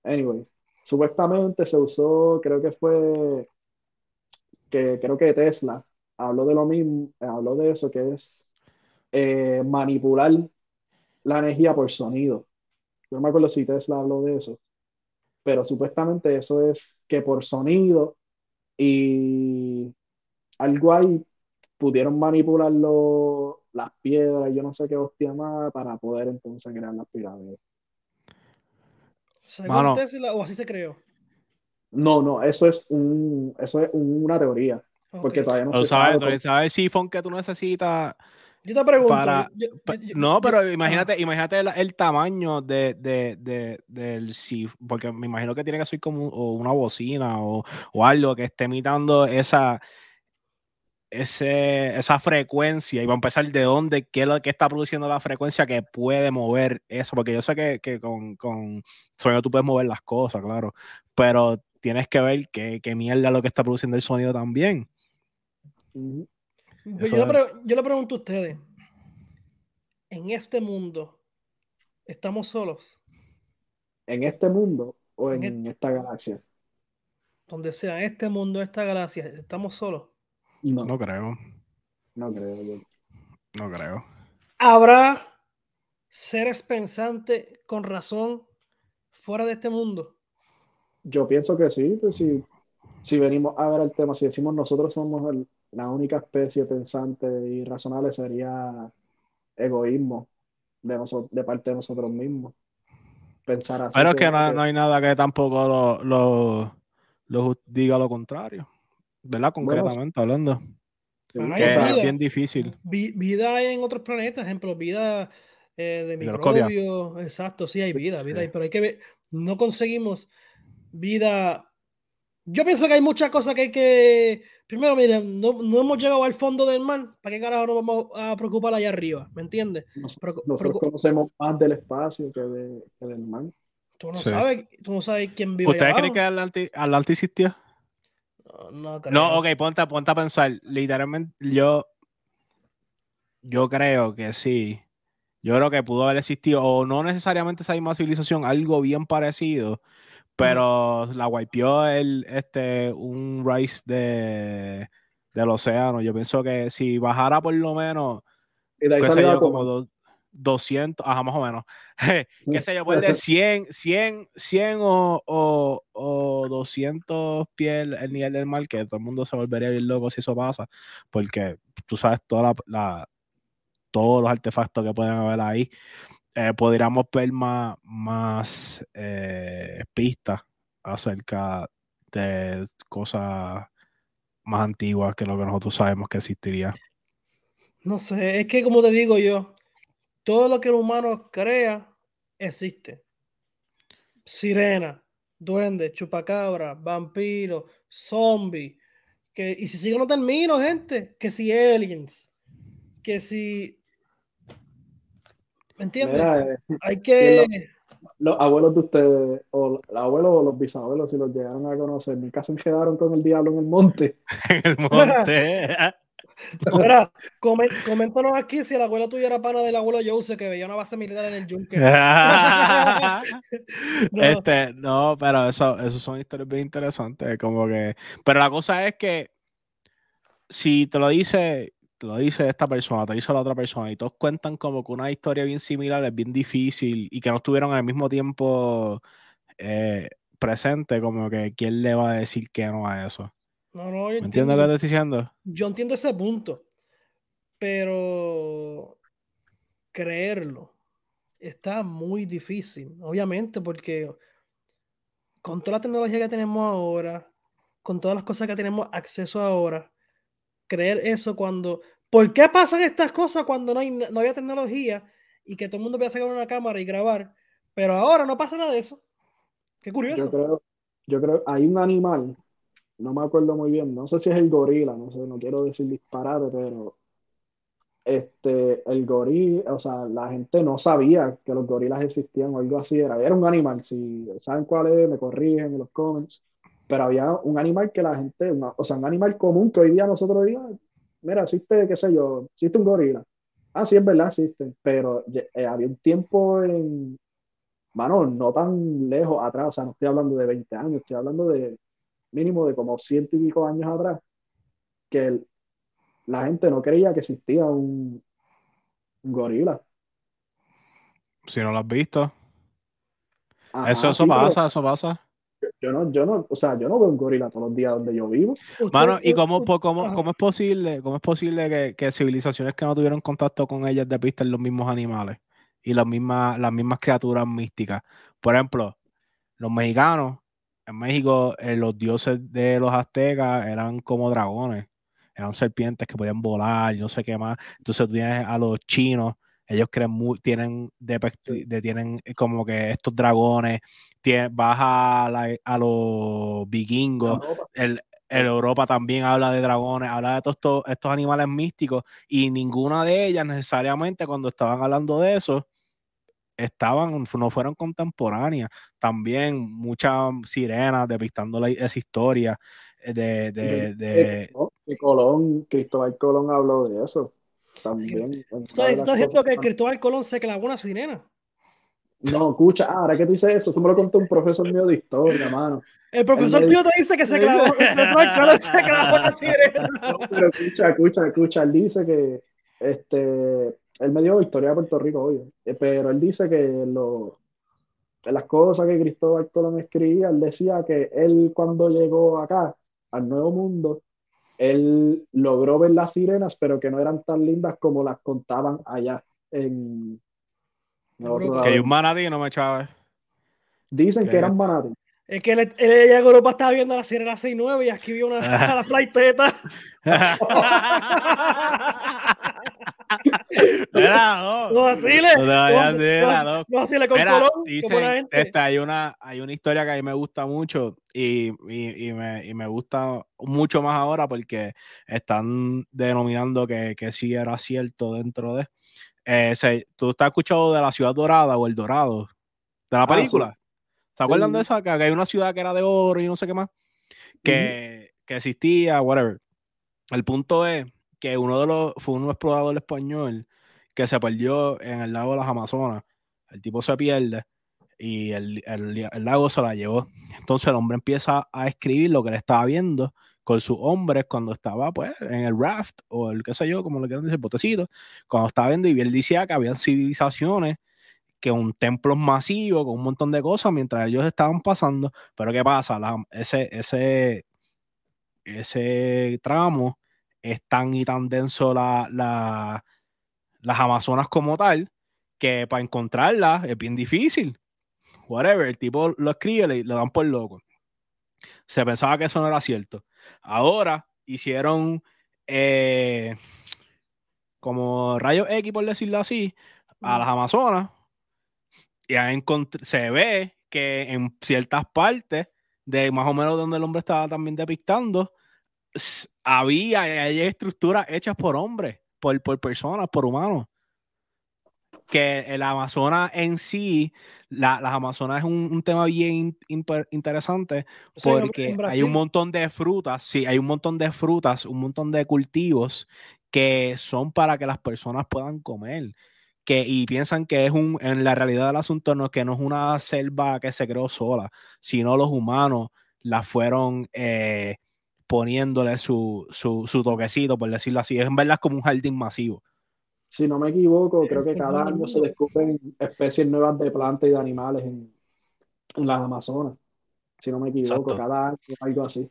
Anyways, supuestamente se usó, creo que fue, que creo que Tesla habló de lo mismo, habló de eso, que es eh, manipular la energía por sonido. Yo no me acuerdo si Tesla habló de eso, pero supuestamente eso es que por sonido y algo hay pudieron manipular las piedras, yo no sé qué hostia más, para poder entonces crear las pirámides. ¿Según Tesla o así se creó? No, no, eso es un, eso es una teoría. Porque todavía no se sabe. ¿Sabes el sifón que tú necesitas? Yo te pregunto. no, pero imagínate, imagínate el, tamaño de, de, de, del sifón, porque me imagino que tiene que ser como una bocina o, o algo que esté imitando esa, ese, esa frecuencia y va a empezar de dónde, qué es lo que está produciendo la frecuencia que puede mover eso, porque yo sé que, que con, con sonido tú puedes mover las cosas, claro, pero tienes que ver qué, qué mierda lo que está produciendo el sonido también. Pues yo, le pregunto a ustedes, en este mundo, ¿estamos solos? ¿En este mundo o en, esta galaxia? Donde sea, en este mundo, esta galaxia, ¿estamos solos? No, creo. No creo. No creo. ¿Habrá seres pensantes con razón fuera de este mundo? Yo pienso que sí, pues si, si venimos a ver el tema, si decimos nosotros somos la única especie pensante y razonable, sería egoísmo de, de parte de nosotros mismos. Pensar así. Pero es que, no, hay nada que tampoco lo, lo diga lo contrario. ¿Verdad? Concretamente hablando. es bien difícil. vida hay en otros planetas, ejemplo, vida eh, de microbios. Exacto, sí hay vida, vida, pero hay que ver, no conseguimos vida. Yo pienso que hay muchas cosas que hay que. Primero, miren, no, hemos llegado al fondo del mar. ¿Para qué carajo nos vamos a preocupar allá arriba? ¿Me entiendes? nosotros conocemos más del espacio que, del mar. Tú no, sabes, tú no sabes quién vive. ¿Ustedes creen que Atlantis, Atlantis existió? No, ok, ponte, ponte a pensar. Literalmente, yo. Yo creo que sí. Yo creo que pudo haber existido, o no necesariamente esa misma civilización, algo bien parecido, pero la wipeó el, este, un rise de, del océano. Yo pienso que si bajara por lo menos, qué sé yo, como dos, 200, ajá, más o menos, qué sé yo, pues de 100, 100, 100 o, o, o 200 pies el nivel del mar, que todo el mundo se volvería bien loco si eso pasa, porque tú sabes toda la, todos los artefactos que pueden haber ahí. eh, podríamos ver más, más eh, pistas acerca de cosas más antiguas que lo que nosotros sabemos que existiría. No sé, es que como te digo yo, todo lo que el humano crea existe. Sirena, duende, chupacabra, vampiro, zombie. Que, y si sigo no termino, gente, que si aliens, que si... ¿Me entiendes? Mira, eh, Hay que... los abuelos de ustedes, o los abuelos o los bisabuelos, si los llegaron a conocer, nunca se quedaron con el diablo en el monte. En el monte. Mira, coméntanos aquí si el abuelo tuyo era pana del abuelo Jose que veía una base militar en el yunque. No. Este, no, pero eso, eso son historias bien interesantes. Como que. Pero la cosa es que si te lo dice, te lo dice esta persona, te dice la otra persona, y todos cuentan como que una historia bien similar, es bien difícil, y que no estuvieron al mismo tiempo eh, presente, como que quién le va a decir que no a eso. No, no, yo ¿Me entiendes entiendo, lo que estoy diciendo? yo entiendo ese punto, pero creerlo está muy difícil, obviamente, porque con toda la tecnología que tenemos ahora, con todas las cosas que tenemos acceso ahora, creer eso cuando... ¿Por qué pasan estas cosas cuando no, hay, no había tecnología y que todo el mundo podía sacar una cámara y grabar? Pero ahora no pasa nada de eso. Qué curioso. Yo creo, yo creo, hay un animal, no me acuerdo muy bien, no sé si es el gorila, no sé, no quiero decir disparate, pero este, el gorila, o sea, la gente no sabía que los gorilas existían o algo así, era, era un animal, si saben cuál es, me corrigen en los comments, pero había un animal que la gente, o sea, un animal común que hoy día nosotros digamos, mira, existe, qué sé yo, existe un gorila. Ah, sí, es verdad, existen, pero eh, había un tiempo en, mano, no tan lejos atrás, o sea, no estoy hablando de 20 años, estoy hablando de mínimo de como ciento y pico años atrás, que el- la gente no creía que existía un, un gorila. Si no lo has visto. Ajá, eso, eso sí, pasa, eso pasa. Yo no, yo no, o sea, yo no veo un gorila todos los días donde yo vivo. Mano, ¿y cómo, cómo, cómo es posible, cómo es posible que, que civilizaciones que no tuvieron contacto con ellas depisten los mismos animales y las mismas, las mismas criaturas místicas? Por ejemplo, los mexicanos, en México, eh, los dioses de los aztecas eran como dragones, eran serpientes que podían volar, no sé qué más. Entonces tú tienes a los chinos, ellos creen mu- tienen, de, tienen como que estos dragones, tie- vas a, la- a los vikingos, el, el Europa también habla de dragones, habla de todos estos, estos animales místicos y ninguna de ellas necesariamente cuando estaban hablando de eso estaban, no fueron contemporáneas. También muchas sirenas depistando la- esa historia eh, de, de, de- que Colón, Cristóbal Colón habló de eso. También. ¿Tú estás, diciendo que Cristóbal Colón se clavó una sirena? No, escucha, ah, ahora que tú dices eso, eso me lo contó un profesor mío de historia, mano. El profesor tuyo te dice que se clavó, Cristóbal Colón se clavó una sirena. No, pero escucha, escucha, escucha, él dice que, este, él me dio historia de Puerto Rico, oye, eh, pero él dice que lo, las cosas que Cristóbal Colón escribía, él decía que él cuando llegó acá, al Nuevo Mundo, él logró ver las sirenas, pero que no eran tan lindas como las contaban allá en, en que hay un manatí, no me chaves. Dicen que- que eran manatí. Es que él, él llega a Europa, estaba viendo la sirena 6-9 y aquí vio una a la flight Mira, no. No vacile. No No así, no- no vacile con Mira, Colón. dicen, este, hay, una, hay una historia que a mí me gusta mucho y, y- y me, y me gusta mucho más ahora porque están denominando que, que sí era cierto dentro de... Eh, se- ¿Tú estás escuchado de la ciudad dorada o el dorado? De la Ah, sí. película. ¿Se acuerdan Sí. de esa? Que hay una ciudad que era de oro y no sé qué más. Que, que existía, whatever. El punto es que uno de los, fue un explorador español que se perdió en el lago de las Amazonas. El tipo se pierde y el, el- lago se la llevó. Entonces el hombre empieza a escribir lo que le estaba viendo con sus hombres cuando estaba pues en el raft o el qué sé yo, como le quieran decir, botecito, cuando estaba viendo y él decía que habían civilizaciones que un templo masivo con un montón de cosas mientras ellos estaban pasando, pero ¿qué pasa? La- ese, ese, ese tramo es tan y tan denso la, la- las Amazonas como tal que para encontrarla es bien difícil. Whatever, el tipo lo escribe, le, le dan por loco. Se pensaba que eso no era cierto. Ahora hicieron eh, como rayos X, por decirlo así, a las Amazonas. Y se ve que en ciertas partes de más o menos donde el hombre estaba también depictando, había hay estructuras hechas por hombres, por, por personas, por humanos. Que el Amazonas en sí, las Amazonas es un, tema bien interesante porque hay un montón de frutas, sí, hay un montón de frutas, un montón de cultivos que son para que las personas puedan comer. Que, y piensan que es un, en la realidad del asunto no, que no es una selva que se creó sola, sino los humanos la fueron eh, poniéndole su, su, toquecito, por decirlo así. Es en verdad como un jardín masivo. Si no me equivoco, creo que cada año se descubren especies nuevas de plantas y de animales en, las Amazonas. Si no me equivoco, cada año algo así.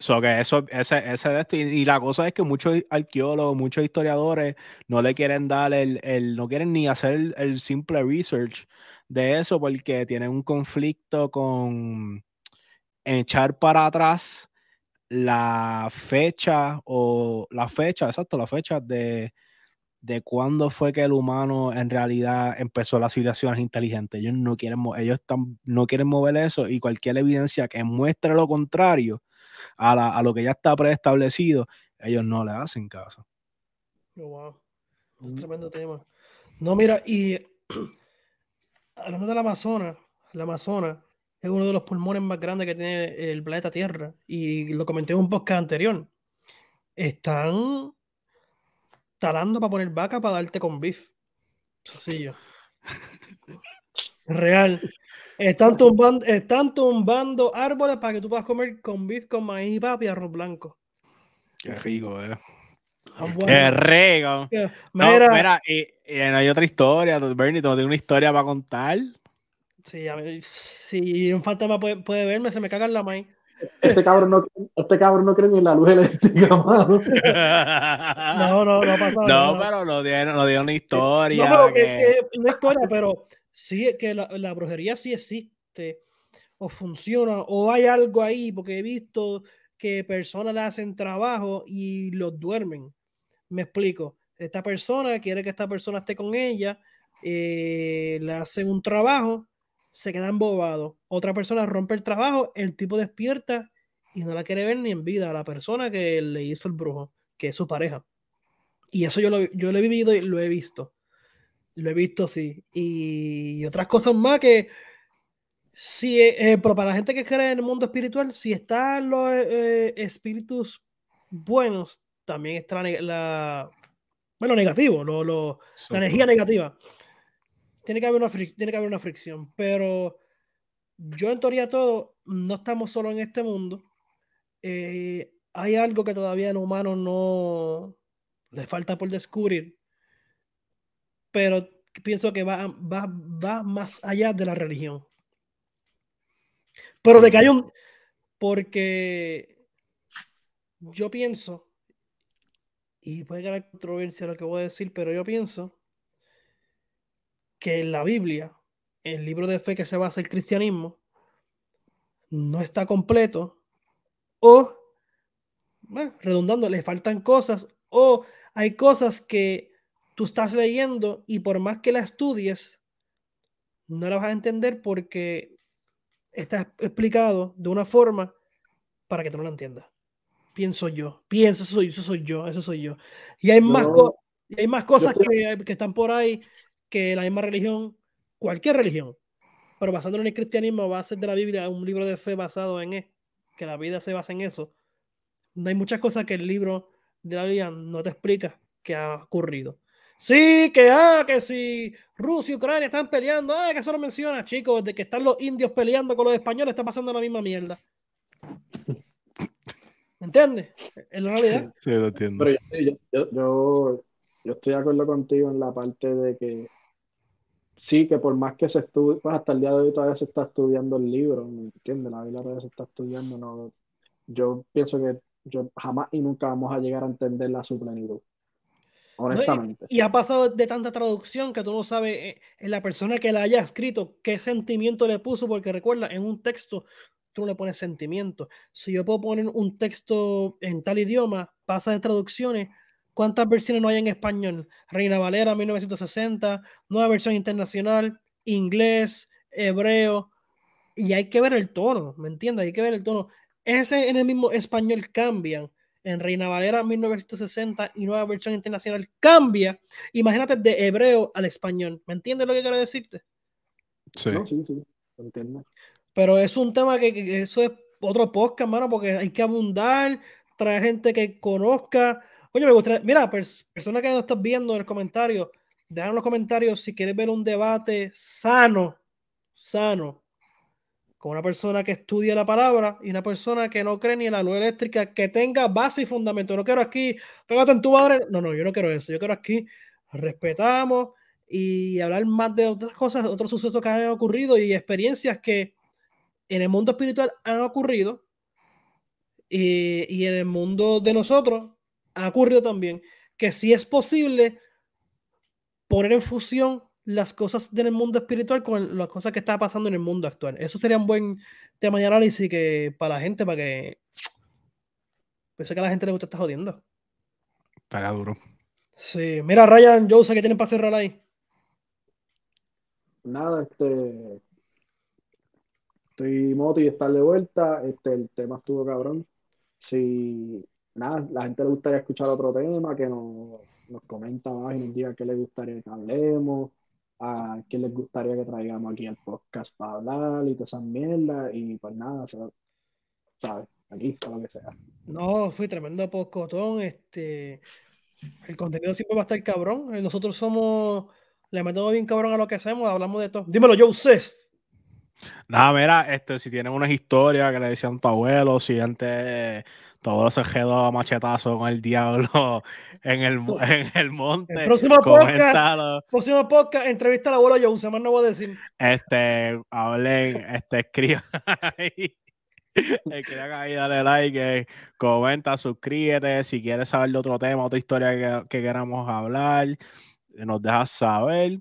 So que eso, ese, ese de esto, y, la cosa es que muchos arqueólogos, muchos historiadores no le quieren dar el, el no quieren ni hacer el, el, simple research de eso porque tienen un conflicto con echar para atrás la fecha o la fecha, exacto, la fecha de, de cuándo fue que el humano en realidad empezó las civilizaciones inteligentes. Ellos no quieren, ellos están, no quieren mover eso y cualquier evidencia que muestre lo contrario a, lo que ya está preestablecido, ellos no le hacen caso. Oh, wow. Un tremendo tema. No, mira, y hablando del Amazonas, el Amazonas es uno de los pulmones más grandes que tiene el planeta Tierra. Y lo comenté en un podcast anterior. Están talando para poner vaca para darte con beef. Sencillo. Real. Están tumbando, están tumbando árboles para que tú puedas comer con beef, con maíz papi y arroz blanco. Qué rico, eh. Ah, Qué rico. Mira, y, hay otra historia. Bernie, ¿tú no tienes una historia para contar? Sí, a ver, si un fantasma puede, puede verme, se me caga en la maíz. Este cabrón, no, este cabrón no cree ni en la luz eléctrica, mano. No, no, no pasa No, pero no dio, no dio una historia. No, pero que... una historia, pero sí que la, la, brujería sí existe o funciona o hay algo ahí porque he visto que personas le hacen trabajo y los duermen. Me explico. Esta persona quiere que esta persona esté con ella, eh, le hacen un trabajo, se queda embobado. Otra persona rompe el trabajo, el tipo despierta y no la quiere ver ni en vida a la persona que le hizo el brujo, que es su pareja. Y eso yo lo, yo lo he vivido y lo he visto. Lo he visto, sí. Y otras cosas más que, sí, eh, eh, pero para la gente que cree en el mundo espiritual, si están los eh, espíritus buenos, también está la, bueno, negativo, lo, la energía negativa. Tiene que, haber una tiene que haber una fricción, pero yo en teoría todo, no estamos solo en este mundo. hay algo que todavía en humano no le falta por descubrir pero pienso que va, va, va más allá de la religión. Pero de que hay un... Porque yo pienso, y puede haber controversia lo que voy a decir, pero yo pienso que en la Biblia, el libro de fe que se basa el cristianismo, no está completo o, redundando, le faltan cosas o hay cosas que tú estás leyendo y por más que la estudies, no la vas a entender porque está explicado de una forma para que tú no la entiendas. Pienso yo, pienso, eso soy, eso soy yo, eso soy yo. Y hay más, hay más cosas que, que, están por ahí que la misma religión, cualquier religión, pero basándolo en el cristianismo, va a ser de la Biblia un libro de fe basado en él, que la vida se basa en eso. No hay muchas cosas que el libro de la Biblia no te explica que ha ocurrido. Sí, que ah, que si Rusia y Ucrania están peleando, ah, que eso no menciona, chicos, de que están los indios peleando con los españoles, está pasando la misma mierda. ¿Me entiendes? En la realidad. Sí, lo entiendo. Pero yo, yo, yo, estoy de acuerdo contigo en la parte de que sí, que por más que se estudie, pues hasta el día de hoy todavía se está estudiando el libro, ¿me entiendes? La Biblia todavía se está estudiando, no, yo pienso que yo jamás y nunca vamos a llegar a entenderla a su plenitud honestamente. y, ha pasado de tanta traducción que tú no sabes eh, en la persona que la haya escrito qué sentimiento le puso, porque recuerda, en un texto tú no le pones sentimiento. Si yo puedo poner un texto en tal idioma, pasa de traducciones, ¿cuántas versiones no hay en español? Reina Valera 1960, nueva versión internacional, inglés, hebreo, y hay que ver el tono, ¿me entiendes? Hay que ver el tono. Ese en el mismo español cambian. En Reina Valera 1960 y nueva versión internacional cambia. Imagínate de hebreo al español. ¿Me entiendes lo que quiero decirte? Sí. sí, sí, entiendo. Pero es un tema que, eso es otro podcast, mano, porque hay que abundar, traer gente que conozca. Oye, me gustaría, mira, persona que nos estás viendo en el comentario, déjanos en los comentarios si quieres ver un debate sano, sano, con una persona que estudia la palabra y una persona que no cree ni en la luz eléctrica, que tenga base y fundamento. No quiero aquí, pégate en tu madre. No, no, yo no quiero eso. Yo quiero aquí respetamos y hablar más de otras cosas, otros sucesos que han ocurrido y experiencias que en el mundo espiritual han ocurrido y, y en el mundo de nosotros ha ocurrido también que si es posible poner en fusión las cosas del mundo espiritual con las cosas que está pasando en el mundo actual. Eso sería un buen tema de análisis que para la gente, para que pensé que a la gente le gusta estar jodiendo. Estaría duro. Sí, mira Ryan, sé ¿qué tienen para cerrar ahí? Nada, este estoy moti y estar de vuelta. Este, el tema estuvo cabrón. Si nada, la gente le gustaría escuchar otro tema, que nos, nos comenta más y nos diga qué le gustaría que hablemos, a quién les gustaría que traigamos aquí al podcast para hablar y todas esas mierdas. Y pues nada, ¿sabes? Aquí, para lo que sea. No, fui tremendo postcotón. Este, el contenido siempre va a estar cabrón. Nosotros somos, le metemos bien cabrón a lo que hacemos, hablamos de todo. Dímelo, Joseph. Nada, mira, este, si tienes unas historias que le decían tu abuelo, si antes tu abuelo se quedó a machetazo con el diablo en el, en el monte. El próximo podcast, próximo podcast, entrevista al abuelo Joe, más no voy a decir. Este, hablen, este, escriban ahí. Escriban ahí, dale like, comenta, suscríbete. Si quieres saber de otro tema, otra historia que, que queramos hablar, nos dejas saber.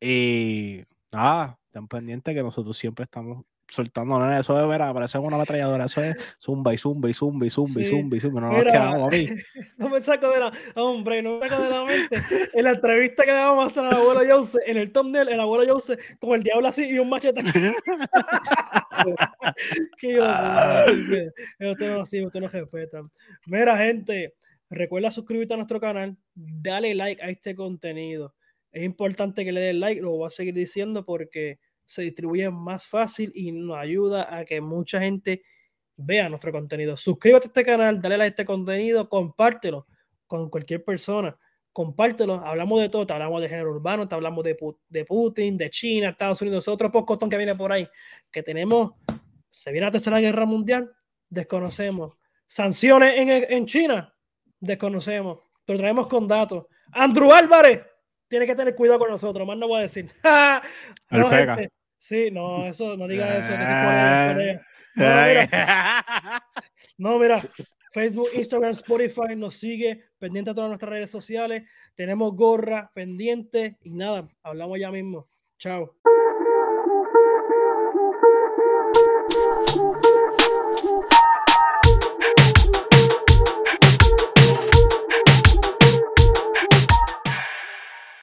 Y nada, Están pendientes que nosotros siempre estamos soltando, no, eso de ver, parece una ametralladora, eso es zumba y zumba y zumba y zumba y zumba y zumba, no nos quedamos a mí. No me saco de la, hombre, no me saco de la mente. En la entrevista que le vamos a hacer al abuelo Jose, en el thumbnail, el abuelo Jose con el diablo así y un machete aquí. Qué usted no así, usted no respeta. Mira, gente, recuerda suscribirte a nuestro canal, dale like a este contenido es importante que le den like, lo voy a seguir diciendo porque se distribuye más fácil y nos ayuda a que mucha gente vea nuestro contenido. Suscríbete a este canal, dale a este contenido, compártelo con cualquier persona. Compártelo, hablamos de todo, te hablamos de género urbano, te hablamos de, Putin, de China, Estados Unidos, otro postcotón que viene por ahí, que tenemos, se viene la tercera guerra mundial, desconocemos. Sanciones en, en China, desconocemos, pero traemos con datos. Andrew Álvarez, tiene que tener cuidado con nosotros, más no voy a decir. no, sí, no, eso, no diga eso. no, mira, no, mira, Facebook, Instagram, Spotify nos sigue, pendiente a todas nuestras redes sociales. Tenemos gorra pendiente y nada, hablamos ya mismo. Chao.